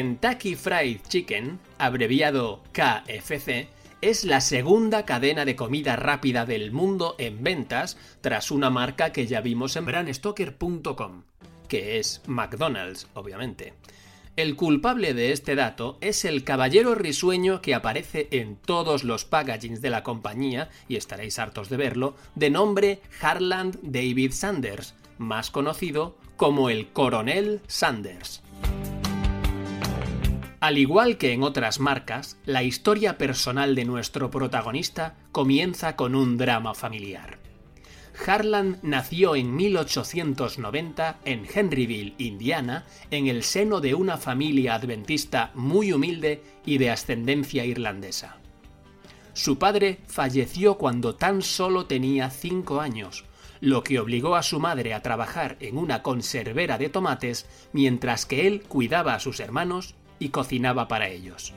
Kentucky Fried Chicken, abreviado KFC, es la segunda cadena de comida rápida del mundo en ventas tras una marca que ya vimos en brandstoker.com, que es McDonald's, obviamente. El culpable de este dato es el caballero risueño que aparece en todos los packagings de la compañía, y estaréis hartos de verlo, de nombre Harland David Sanders, más conocido como el Coronel Sanders. Al igual que en otras marcas, la historia personal de nuestro protagonista comienza con un drama familiar. Harlan nació en 1890 en Henryville, Indiana, en el seno de una familia adventista muy humilde y de ascendencia irlandesa. Su padre falleció cuando tan solo tenía 5 años, lo que obligó a su madre a trabajar en una conservera de tomates mientras que él cuidaba a sus hermanos y cocinaba para ellos.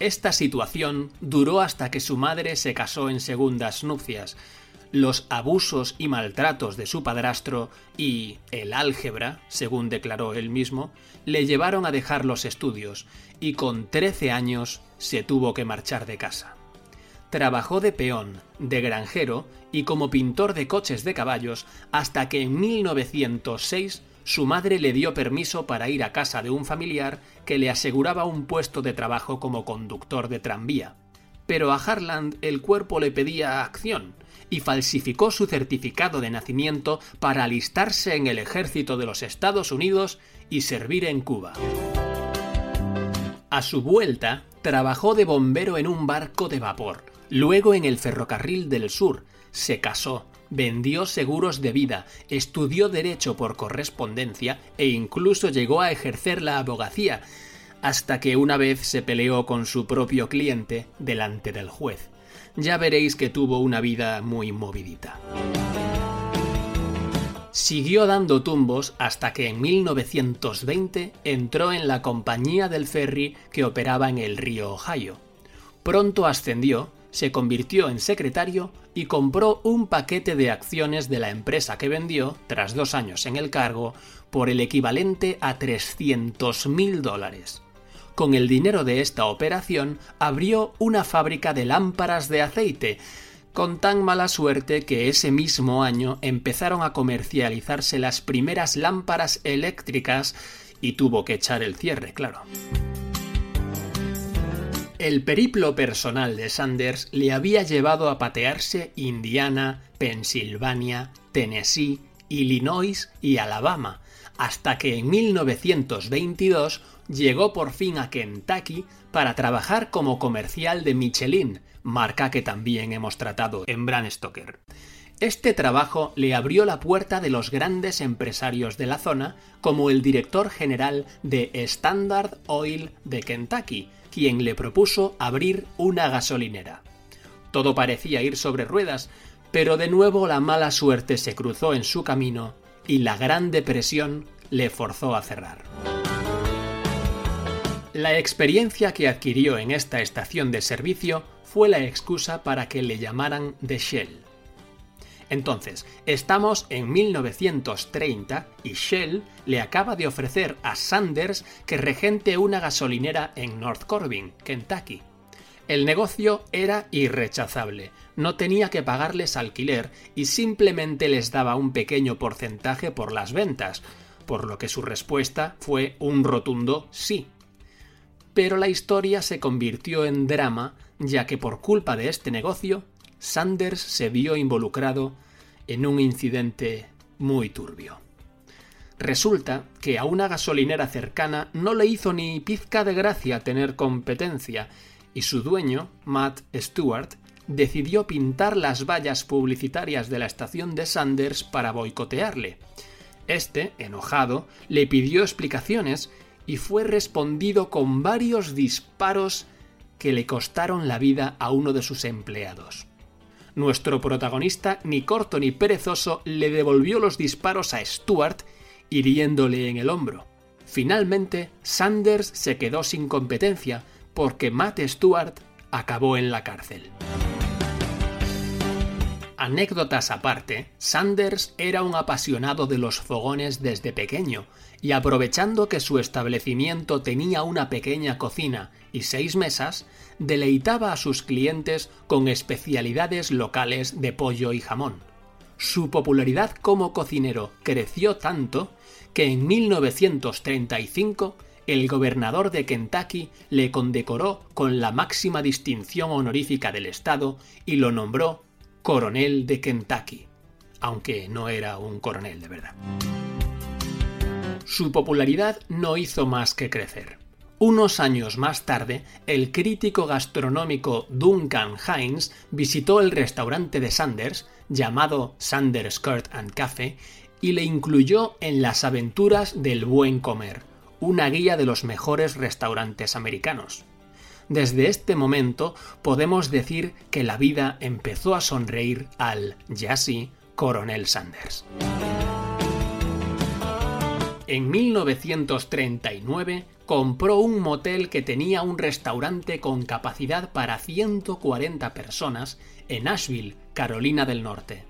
Esta situación duró hasta que su madre se casó en segundas nupcias. Los abusos y maltratos de su padrastro y el álgebra, según declaró él mismo, le llevaron a dejar los estudios y con 13 años se tuvo que marchar de casa. Trabajó de peón, de granjero y como pintor de coches de caballos hasta que en 1906 su madre le dio permiso para ir a casa de un familiar que le aseguraba un puesto de trabajo como conductor de tranvía. Pero a Harland el cuerpo le pedía acción y falsificó su certificado de nacimiento para alistarse en el ejército de los Estados Unidos y servir en Cuba. A su vuelta, trabajó de bombero en un barco de vapor, luego en el ferrocarril del sur, se casó, vendió seguros de vida, estudió derecho por correspondencia e incluso llegó a ejercer la abogacía, hasta que una vez se peleó con su propio cliente delante del juez. Ya veréis que tuvo una vida muy movidita. Siguió dando tumbos hasta que en 1920 entró en la compañía del ferry que operaba en el río Ohio. Pronto ascendió se convirtió en secretario y compró un paquete de acciones de la empresa que vendió, tras dos años en el cargo, por el equivalente a 300 mil dólares. Con el dinero de esta operación abrió una fábrica de lámparas de aceite, con tan mala suerte que ese mismo año empezaron a comercializarse las primeras lámparas eléctricas y tuvo que echar el cierre, claro. El periplo personal de Sanders le había llevado a patearse Indiana, Pensilvania, Tennessee, Illinois y Alabama, hasta que en 1922 llegó por fin a Kentucky para trabajar como comercial de Michelin, marca que también hemos tratado en Bran Stoker. Este trabajo le abrió la puerta de los grandes empresarios de la zona, como el director general de Standard Oil de Kentucky, quien le propuso abrir una gasolinera. Todo parecía ir sobre ruedas, pero de nuevo la mala suerte se cruzó en su camino y la Gran Depresión le forzó a cerrar. La experiencia que adquirió en esta estación de servicio fue la excusa para que le llamaran The Shell. Entonces, estamos en 1930 y Shell le acaba de ofrecer a Sanders que regente una gasolinera en North Corbin, Kentucky. El negocio era irrechazable, no tenía que pagarles alquiler y simplemente les daba un pequeño porcentaje por las ventas, por lo que su respuesta fue un rotundo sí. Pero la historia se convirtió en drama, ya que por culpa de este negocio Sanders se vio involucrado en un incidente muy turbio. Resulta que a una gasolinera cercana no le hizo ni pizca de gracia tener competencia, y su dueño, Matt Stewart, decidió pintar las vallas publicitarias de la estación de Sanders para boicotearle. Este, enojado, le pidió explicaciones y fue respondido con varios disparos que le costaron la vida a uno de sus empleados. Nuestro protagonista, ni corto ni perezoso, le devolvió los disparos a Stuart, hiriéndole en el hombro. Finalmente, Sanders se quedó sin competencia porque Matt Stewart acabó en la cárcel. Anécdotas aparte, Sanders era un apasionado de los fogones desde pequeño, y aprovechando que su establecimiento tenía una pequeña cocina y seis mesas, deleitaba a sus clientes con especialidades locales de pollo y jamón. Su popularidad como cocinero creció tanto que en 1935 el gobernador de Kentucky le condecoró con la máxima distinción honorífica del estado y lo nombró coronel de Kentucky, aunque no era un coronel de verdad. Su popularidad no hizo más que crecer. Unos años más tarde, el crítico gastronómico Duncan Hines visitó el restaurante de Sanders, llamado Sanders Court and Cafe, y le incluyó en las aventuras del buen comer, una guía de los mejores restaurantes americanos. Desde este momento podemos decir que la vida empezó a sonreír al, ya sí, coronel Sanders. En 1939 compró un motel que tenía un restaurante con capacidad para 140 personas en Asheville, Carolina del Norte.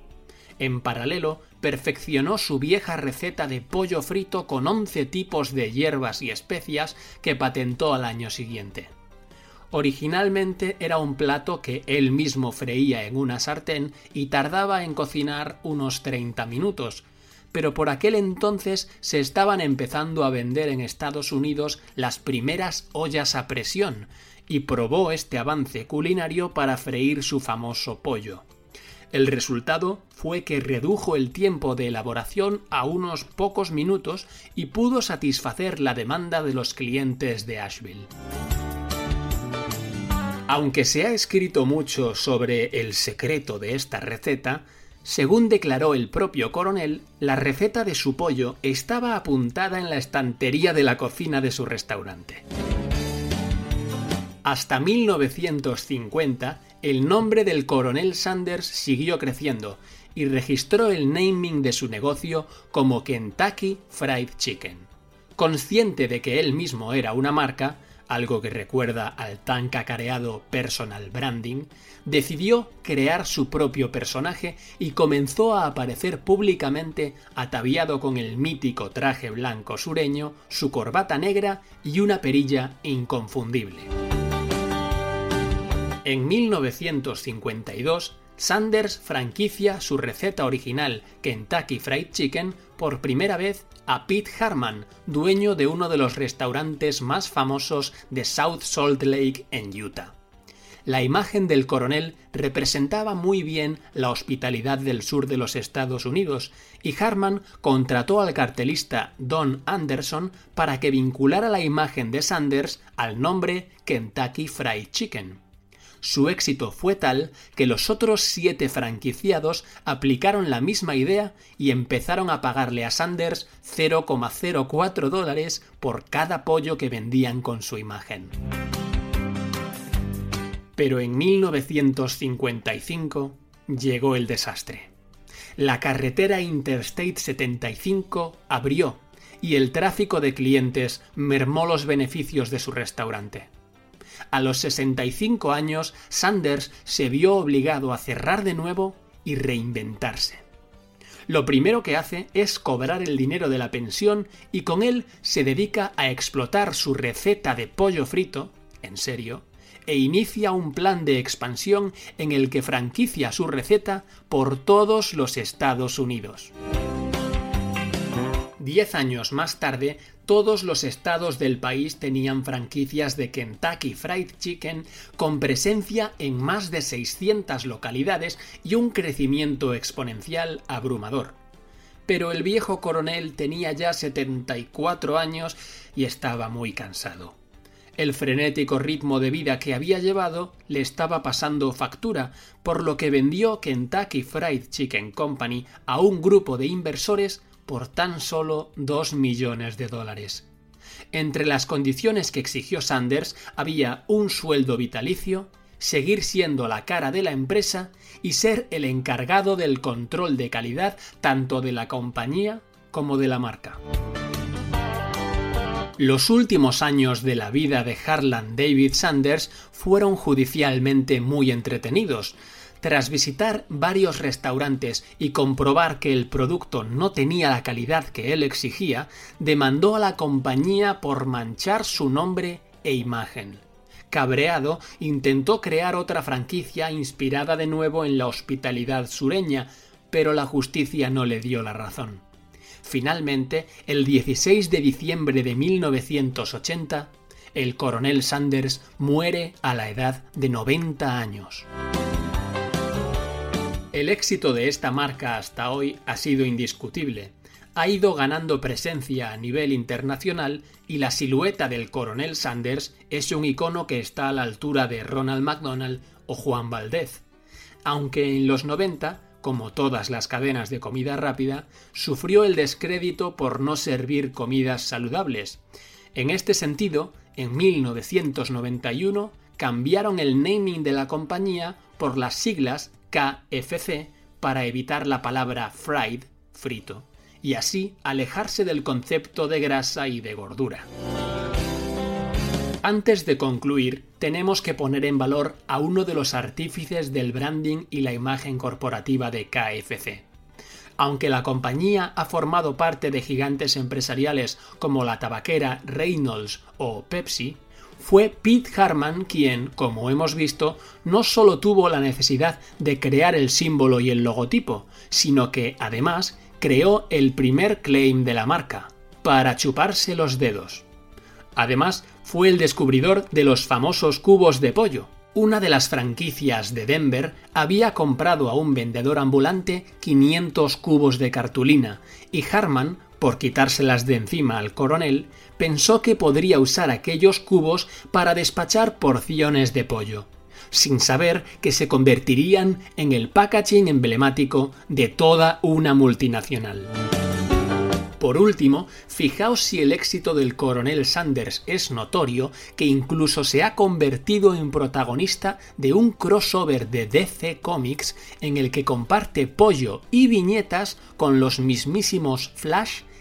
En paralelo, perfeccionó su vieja receta de pollo frito con 11 tipos de hierbas y especias que patentó al año siguiente. Originalmente era un plato que él mismo freía en una sartén y tardaba en cocinar unos 30 minutos, pero por aquel entonces se estaban empezando a vender en Estados Unidos las primeras ollas a presión, y probó este avance culinario para freír su famoso pollo. El resultado fue que redujo el tiempo de elaboración a unos pocos minutos y pudo satisfacer la demanda de los clientes de Asheville. Aunque se ha escrito mucho sobre el secreto de esta receta, según declaró el propio coronel, la receta de su pollo estaba apuntada en la estantería de la cocina de su restaurante. Hasta 1950, el nombre del coronel Sanders siguió creciendo y registró el naming de su negocio como Kentucky Fried Chicken. Consciente de que él mismo era una marca, algo que recuerda al tan cacareado personal branding, decidió crear su propio personaje y comenzó a aparecer públicamente ataviado con el mítico traje blanco sureño, su corbata negra y una perilla inconfundible. En 1952, Sanders franquicia su receta original Kentucky Fried Chicken por primera vez a Pete Harman, dueño de uno de los restaurantes más famosos de South Salt Lake en Utah. La imagen del coronel representaba muy bien la hospitalidad del sur de los Estados Unidos, y Harman contrató al cartelista Don Anderson para que vinculara la imagen de Sanders al nombre Kentucky Fried Chicken. Su éxito fue tal que los otros siete franquiciados aplicaron la misma idea y empezaron a pagarle a Sanders 0,04 dólares por cada pollo que vendían con su imagen. Pero en 1955 llegó el desastre. La carretera Interstate 75 abrió y el tráfico de clientes mermó los beneficios de su restaurante. A los 65 años, Sanders se vio obligado a cerrar de nuevo y reinventarse. Lo primero que hace es cobrar el dinero de la pensión y con él se dedica a explotar su receta de pollo frito, en serio, e inicia un plan de expansión en el que franquicia su receta por todos los Estados Unidos. Diez años más tarde, todos los estados del país tenían franquicias de Kentucky Fried Chicken con presencia en más de 600 localidades y un crecimiento exponencial abrumador. Pero el viejo coronel tenía ya 74 años y estaba muy cansado. El frenético ritmo de vida que había llevado le estaba pasando factura, por lo que vendió Kentucky Fried Chicken Company a un grupo de inversores por tan solo dos millones de dólares. Entre las condiciones que exigió Sanders había un sueldo vitalicio, seguir siendo la cara de la empresa y ser el encargado del control de calidad tanto de la compañía como de la marca. Los últimos años de la vida de Harlan David Sanders fueron judicialmente muy entretenidos. Tras visitar varios restaurantes y comprobar que el producto no tenía la calidad que él exigía, demandó a la compañía por manchar su nombre e imagen. Cabreado, intentó crear otra franquicia inspirada de nuevo en la hospitalidad sureña, pero la justicia no le dio la razón. Finalmente, el 16 de diciembre de 1980, el coronel Sanders muere a la edad de 90 años. El éxito de esta marca hasta hoy ha sido indiscutible. Ha ido ganando presencia a nivel internacional y la silueta del coronel Sanders es un icono que está a la altura de Ronald McDonald o Juan Valdez. Aunque en los 90 como todas las cadenas de comida rápida, sufrió el descrédito por no servir comidas saludables. En este sentido, en 1991 cambiaron el naming de la compañía por las siglas KFC para evitar la palabra fried, frito, y así alejarse del concepto de grasa y de gordura. Antes de concluir, tenemos que poner en valor a uno de los artífices del branding y la imagen corporativa de KFC. Aunque la compañía ha formado parte de gigantes empresariales como la tabaquera Reynolds o Pepsi, fue Pete Harman quien, como hemos visto, no solo tuvo la necesidad de crear el símbolo y el logotipo, sino que, además, creó el primer claim de la marca, para chuparse los dedos. Además, fue el descubridor de los famosos cubos de pollo. Una de las franquicias de Denver había comprado a un vendedor ambulante 500 cubos de cartulina y Harman, por quitárselas de encima al coronel, pensó que podría usar aquellos cubos para despachar porciones de pollo, sin saber que se convertirían en el packaging emblemático de toda una multinacional. Por último, fijaos si el éxito del coronel Sanders es notorio, que incluso se ha convertido en protagonista de un crossover de DC Comics en el que comparte pollo y viñetas con los mismísimos Flash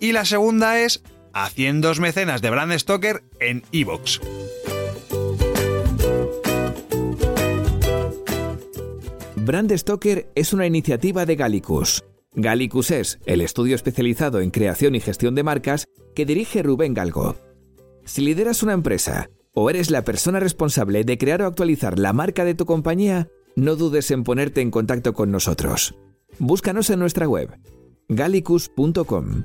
Y la segunda es haciendo mecenas de Brand Stoker en iVoox. Brand Stoker es una iniciativa de Gallicus Gallicus es el estudio especializado en creación y gestión de marcas que dirige Rubén Galgo. Si lideras una empresa o eres la persona responsable de crear o actualizar la marca de tu compañía, no dudes en ponerte en contacto con nosotros. Búscanos en nuestra web gallicus.com.